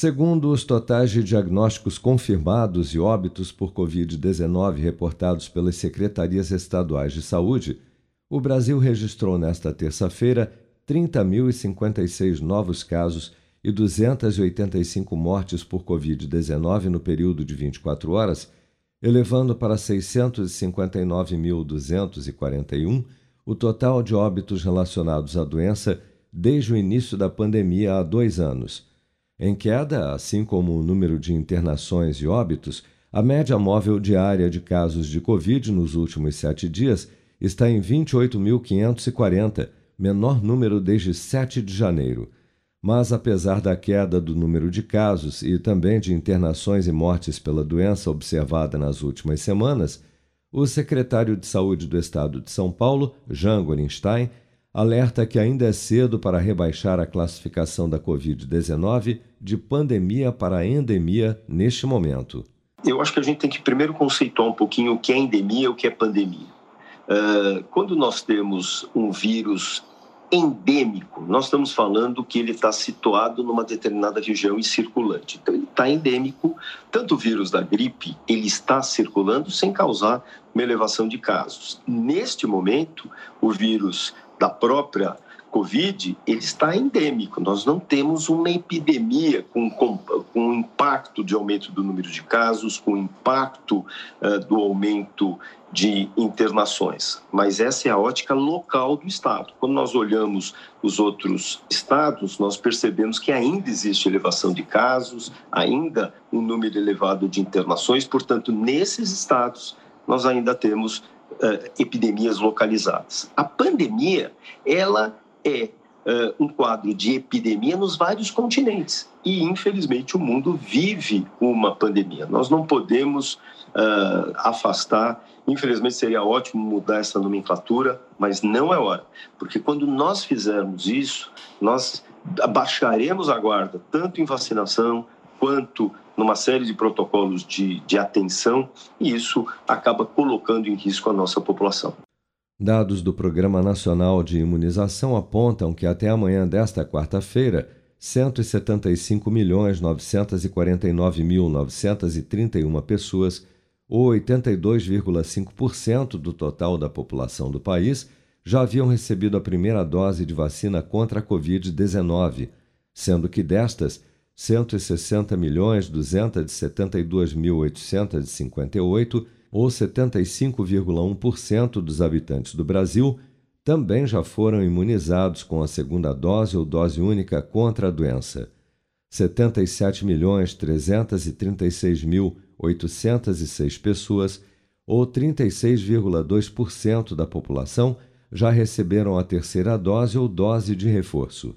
Segundo os totais de diagnósticos confirmados e óbitos por Covid-19 reportados pelas secretarias estaduais de saúde, o Brasil registrou nesta terça-feira 30.056 novos casos e 285 mortes por Covid-19 no período de 24 horas, elevando para 659.241 o total de óbitos relacionados à doença desde o início da pandemia há dois anos. Em queda, assim como o número de internações e óbitos, a média móvel diária de casos de Covid nos últimos sete dias está em 28.540, menor número desde 7 de janeiro. Mas, apesar da queda do número de casos e também de internações e mortes pela doença observada nas últimas semanas, o secretário de Saúde do Estado de São Paulo, Jean Gorenstein, alerta que ainda é cedo para rebaixar a classificação da Covid-19 de pandemia para endemia neste momento. Eu acho que a gente tem que primeiro conceituar um pouquinho o que é endemia e o que é pandemia. Uh, quando nós temos um vírus endêmico, nós estamos falando que ele está situado numa determinada região e circulante. Então, ele está endêmico, tanto o vírus da gripe, ele está circulando sem causar uma elevação de casos. Neste momento, o vírus da própria Covid, ele está endêmico. Nós não temos uma epidemia com, com, com impacto de aumento do número de casos, com impacto uh, do aumento de internações. Mas essa é a ótica local do Estado. Quando nós olhamos os outros estados, nós percebemos que ainda existe elevação de casos, ainda um número elevado de internações. Portanto, nesses estados, nós ainda temos uh, epidemias localizadas. A pandemia, ela é uh, um quadro de epidemia nos vários continentes. E, infelizmente, o mundo vive uma pandemia. Nós não podemos uh, afastar. Infelizmente, seria ótimo mudar essa nomenclatura, mas não é hora. Porque quando nós fizermos isso, nós abaixaremos a guarda, tanto em vacinação quanto numa série de protocolos de, de atenção, e isso acaba colocando em risco a nossa população. Dados do Programa Nacional de Imunização apontam que até amanhã desta quarta-feira, 175.949.931 pessoas, ou 82,5% do total da população do país, já haviam recebido a primeira dose de vacina contra a Covid-19, sendo que destas, 160.272.858 ou 75,1% dos habitantes do Brasil, também já foram imunizados com a segunda dose ou dose única contra a doença. 77.336.806 pessoas, ou 36,2% da população, já receberam a terceira dose ou dose de reforço.